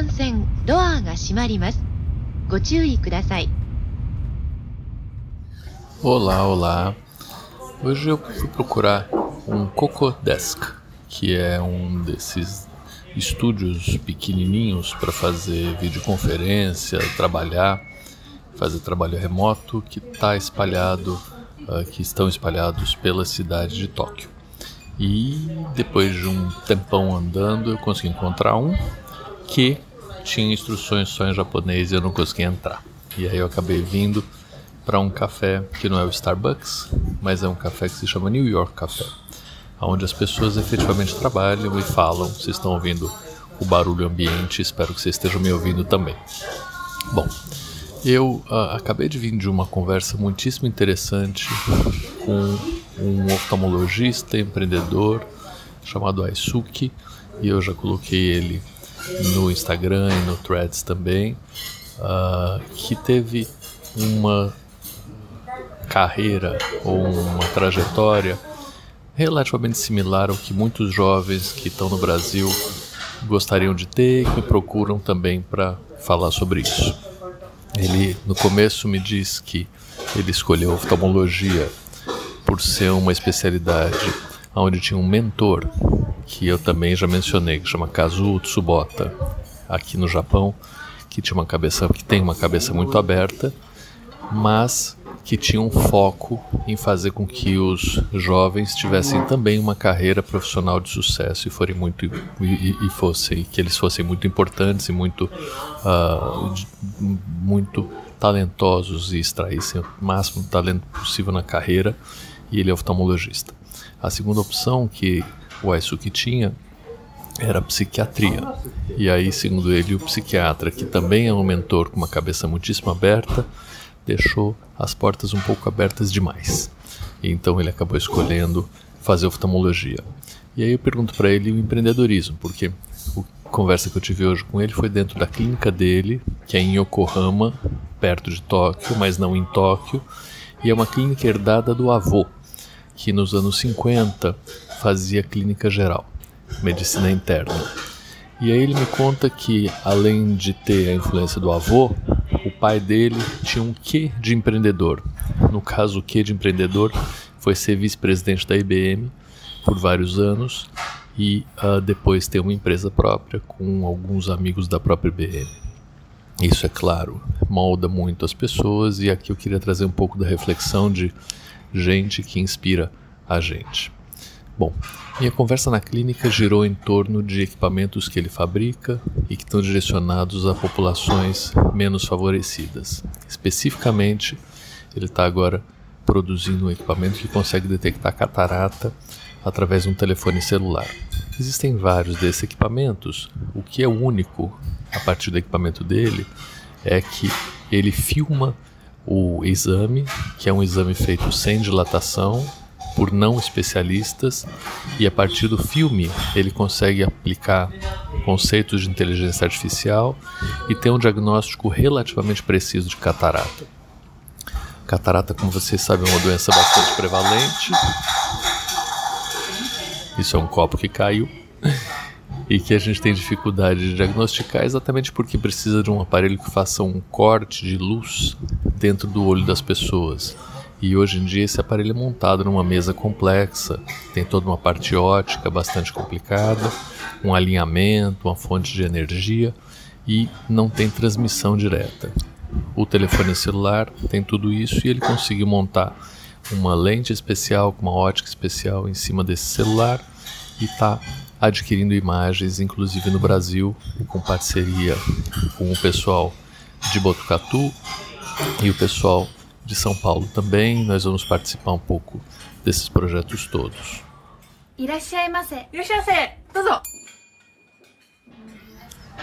番線ドアが閉まります。ご注意ください。 Olá, olá. Hoje eu fui procurar um Cocodesk, que é um desses estúdios pequenininhos para fazer videoconferência, trabalhar, fazer trabalho remoto, que está espalhado, uh, que estão espalhados pela cidade de Tóquio. E depois de um tempão andando, eu consegui encontrar um que tinha instruções só em japonês e eu não consegui entrar. E aí eu acabei vindo para um café que não é o Starbucks, mas é um café que se chama New York Café, onde as pessoas efetivamente trabalham e falam. Vocês estão ouvindo o barulho ambiente, espero que vocês estejam me ouvindo também. Bom, eu uh, acabei de vir de uma conversa muitíssimo interessante com um oftalmologista empreendedor chamado Aisuki, e eu já coloquei ele no Instagram e no Threads também, uh, que teve uma carreira ou uma trajetória relativamente similar ao que muitos jovens que estão no Brasil gostariam de ter e que procuram também para falar sobre isso. Ele no começo me disse que ele escolheu oftalmologia por ser uma especialidade onde tinha um mentor que eu também já mencionei, que chama Kazuo Tsubota, aqui no Japão, que tinha uma cabeça que tem uma cabeça muito aberta, mas que tinha um foco em fazer com que os jovens tivessem também uma carreira profissional de sucesso e forem muito e, e fossem que eles fossem muito importantes e muito uh, muito talentosos e extraíssem o máximo talento possível na carreira e ele é oftalmologista. A segunda opção que o Aisuki tinha era psiquiatria. E aí, segundo ele, o psiquiatra, que também é um mentor com uma cabeça muitíssimo aberta, deixou as portas um pouco abertas demais. E então ele acabou escolhendo fazer oftalmologia. E aí eu pergunto para ele o empreendedorismo, porque a conversa que eu tive hoje com ele foi dentro da clínica dele, que é em Yokohama, perto de Tóquio, mas não em Tóquio, e é uma clínica herdada do avô, que nos anos 50 fazia clínica geral, medicina interna. E aí ele me conta que, além de ter a influência do avô, o pai dele tinha um quê de empreendedor. No caso, o quê de empreendedor foi ser vice-presidente da IBM por vários anos e uh, depois ter uma empresa própria com alguns amigos da própria IBM. Isso, é claro, molda muito as pessoas e aqui eu queria trazer um pouco da reflexão de gente que inspira a gente. Bom, minha conversa na clínica girou em torno de equipamentos que ele fabrica e que estão direcionados a populações menos favorecidas. Especificamente, ele está agora produzindo um equipamento que consegue detectar catarata através de um telefone celular. Existem vários desses equipamentos. O que é único a partir do equipamento dele é que ele filma o exame, que é um exame feito sem dilatação, por não especialistas, e a partir do filme ele consegue aplicar conceitos de inteligência artificial e ter um diagnóstico relativamente preciso de catarata. Catarata, como vocês sabem, é uma doença bastante prevalente. Isso é um copo que caiu. E que a gente tem dificuldade de diagnosticar exatamente porque precisa de um aparelho que faça um corte de luz dentro do olho das pessoas. E hoje em dia esse aparelho é montado numa mesa complexa, tem toda uma parte ótica bastante complicada, um alinhamento, uma fonte de energia e não tem transmissão direta. O telefone celular tem tudo isso e ele conseguiu montar uma lente especial com uma ótica especial em cima desse celular e está adquirindo imagens, inclusive no Brasil, com parceria com o pessoal de Botucatu e o pessoal de São Paulo também. Nós vamos participar um pouco desses projetos todos.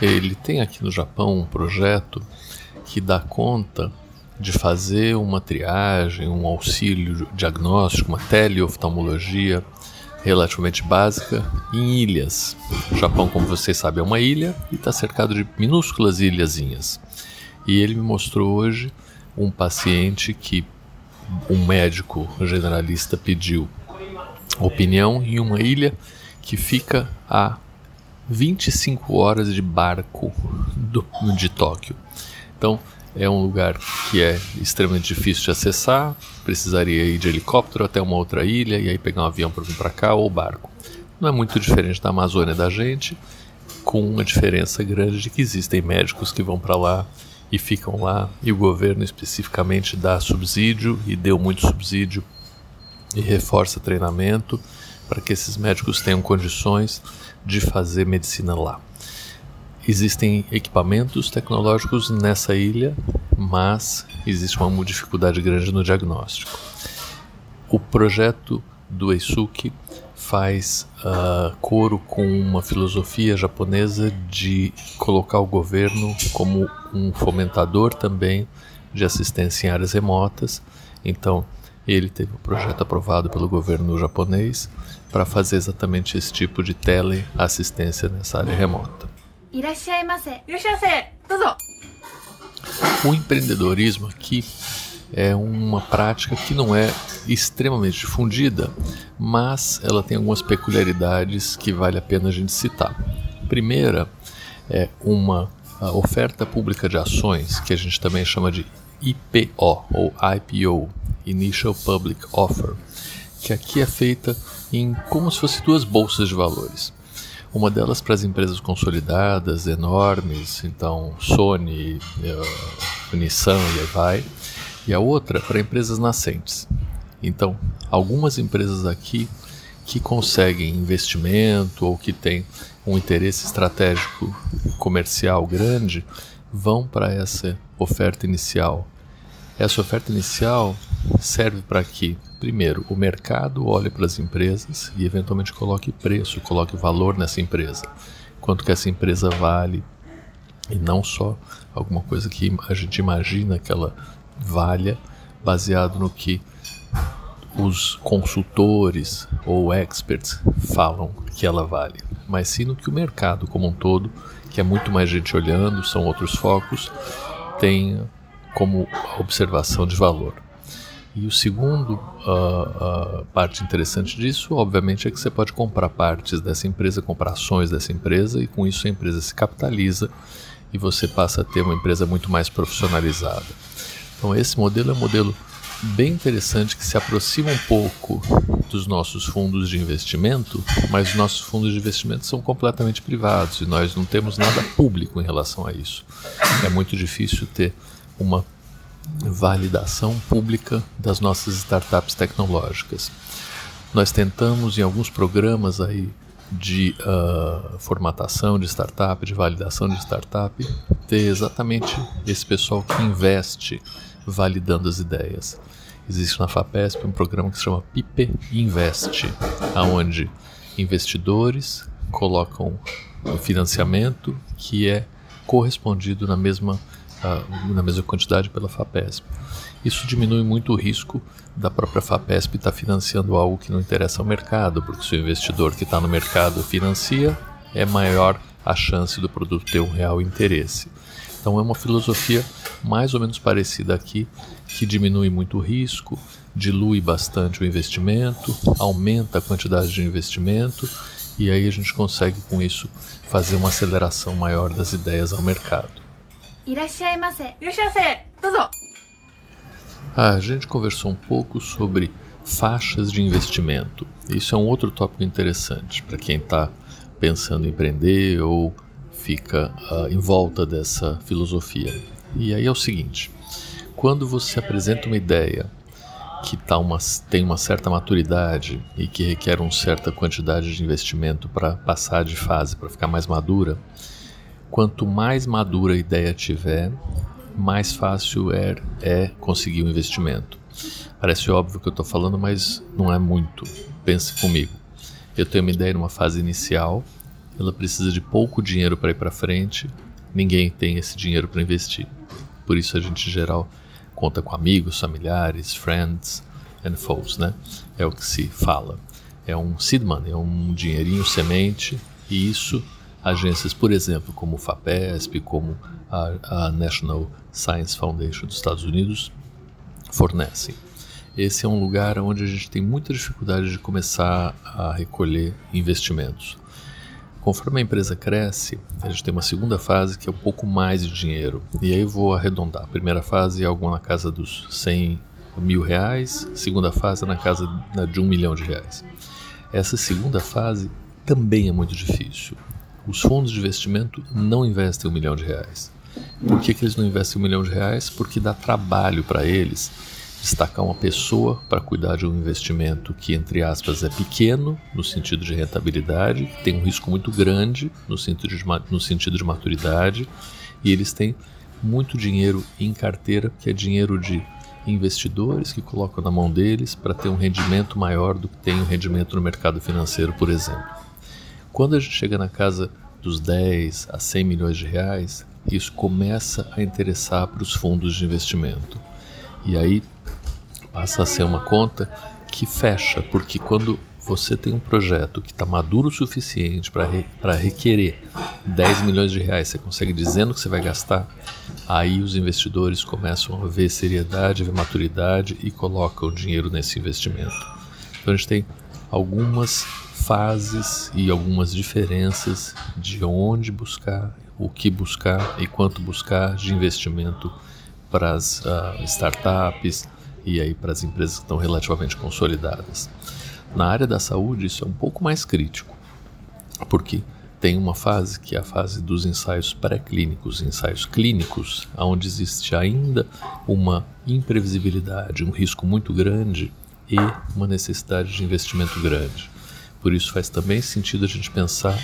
Ele tem aqui no Japão um projeto que dá conta de fazer uma triagem, um auxílio diagnóstico, uma teleoftalmologia relativamente básica em ilhas. O Japão, como vocês sabem, é uma ilha e está cercado de minúsculas ilhazinhas. E ele me mostrou hoje um paciente que um médico generalista pediu opinião em uma ilha que fica a 25 horas de barco do, de Tóquio. Então, é um lugar que é extremamente difícil de acessar, precisaria ir de helicóptero até uma outra ilha e aí pegar um avião para vir para cá ou barco. Não é muito diferente da Amazônia da gente, com uma diferença grande de que existem médicos que vão para lá e ficam lá e o governo especificamente dá subsídio e deu muito subsídio e reforça treinamento para que esses médicos tenham condições de fazer medicina lá. Existem equipamentos tecnológicos nessa ilha, mas existe uma dificuldade grande no diagnóstico. O projeto do Eisuke faz uh, coro com uma filosofia japonesa de colocar o governo como um fomentador também de assistência em áreas remotas. Então, ele teve um projeto aprovado pelo governo japonês para fazer exatamente esse tipo de teleassistência nessa área remota. O empreendedorismo aqui é uma prática que não é extremamente difundida, mas ela tem algumas peculiaridades que vale a pena a gente citar. Primeira é uma oferta pública de ações, que a gente também chama de IPO ou IPO, Initial Public Offer, que aqui é feita em como se fosse duas bolsas de valores. Uma delas para as empresas consolidadas, enormes, então Sony, uh, Nissan e vai. E a outra para empresas nascentes. Então, algumas empresas aqui que conseguem investimento ou que têm um interesse estratégico comercial grande vão para essa oferta inicial. Essa oferta inicial serve para que, primeiro, o mercado olhe para as empresas e eventualmente coloque preço, coloque valor nessa empresa. Quanto que essa empresa vale e não só alguma coisa que a gente imagina que ela valha, baseado no que os consultores ou experts falam que ela vale, mas sim no que o mercado como um todo, que é muito mais gente olhando, são outros focos, tem como observação de valor. E o segundo uh, uh, parte interessante disso, obviamente, é que você pode comprar partes dessa empresa, comprar ações dessa empresa e com isso a empresa se capitaliza e você passa a ter uma empresa muito mais profissionalizada. Então esse modelo é um modelo bem interessante que se aproxima um pouco dos nossos fundos de investimento, mas os nossos fundos de investimento são completamente privados e nós não temos nada público em relação a isso. É muito difícil ter uma validação pública das nossas startups tecnológicas. Nós tentamos em alguns programas aí de uh, formatação de startup, de validação de startup, ter exatamente esse pessoal que investe validando as ideias. Existe na FAPESP um programa que se chama PIPE Invest, aonde investidores colocam o financiamento que é correspondido na mesma na mesma quantidade pela FAPESP. Isso diminui muito o risco da própria FAPESP estar tá financiando algo que não interessa ao mercado, porque se o investidor que está no mercado financia, é maior a chance do produto ter um real interesse. Então é uma filosofia mais ou menos parecida aqui, que diminui muito o risco, dilui bastante o investimento, aumenta a quantidade de investimento e aí a gente consegue com isso fazer uma aceleração maior das ideias ao mercado. いらっしゃいませ。いらっしゃいませ。どうぞ。A gente conversou um pouco sobre faixas de investimento. Isso é um outro tópico interessante para quem está pensando em empreender ou fica uh, em volta dessa filosofia. E aí é o seguinte: quando você apresenta uma ideia que tá uma, tem uma certa maturidade e que requer uma certa quantidade de investimento para passar de fase, para ficar mais madura, Quanto mais madura a ideia tiver, mais fácil é, é conseguir o um investimento. Parece óbvio que eu estou falando, mas não é muito. Pense comigo. Eu tenho uma ideia numa fase inicial, ela precisa de pouco dinheiro para ir para frente, ninguém tem esse dinheiro para investir. Por isso a gente em geral conta com amigos, familiares, friends and foes, né? É o que se fala. É um seed money, é um dinheirinho semente e isso agências, por exemplo, como o FAPESP, como a, a National Science Foundation dos Estados Unidos, fornecem. Esse é um lugar onde a gente tem muita dificuldade de começar a recolher investimentos. Conforme a empresa cresce, a gente tem uma segunda fase que é um pouco mais de dinheiro. E aí vou arredondar. A primeira fase é algo na casa dos 100 mil reais, segunda fase é na casa de um milhão de reais. Essa segunda fase também é muito difícil. Os fundos de investimento não investem um milhão de reais. Por que, que eles não investem um milhão de reais? Porque dá trabalho para eles destacar uma pessoa para cuidar de um investimento que, entre aspas, é pequeno no sentido de rentabilidade, tem um risco muito grande no sentido de, no sentido de maturidade, e eles têm muito dinheiro em carteira, que é dinheiro de investidores que colocam na mão deles para ter um rendimento maior do que tem um rendimento no mercado financeiro, por exemplo. Quando a gente chega na casa dos 10 a 100 milhões de reais, isso começa a interessar para os fundos de investimento. E aí passa a ser uma conta que fecha, porque quando você tem um projeto que está maduro o suficiente para re, requerer 10 milhões de reais, você consegue dizendo que você vai gastar, aí os investidores começam a ver seriedade, ver maturidade e colocam dinheiro nesse investimento. Então a gente tem algumas fases e algumas diferenças de onde buscar, o que buscar e quanto buscar de investimento para as uh, startups, e aí para as empresas que estão relativamente consolidadas. Na área da saúde, isso é um pouco mais crítico, porque tem uma fase que é a fase dos ensaios pré-clínicos, ensaios clínicos, onde existe ainda uma imprevisibilidade, um risco muito grande e uma necessidade de investimento grande. Por isso faz também sentido a gente pensar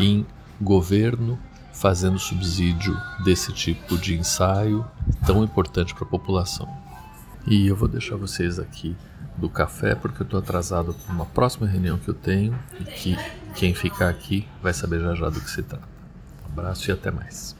em governo fazendo subsídio desse tipo de ensaio tão importante para a população. E eu vou deixar vocês aqui do café porque eu estou atrasado para uma próxima reunião que eu tenho e que quem ficar aqui vai saber já já do que se trata. Um abraço e até mais.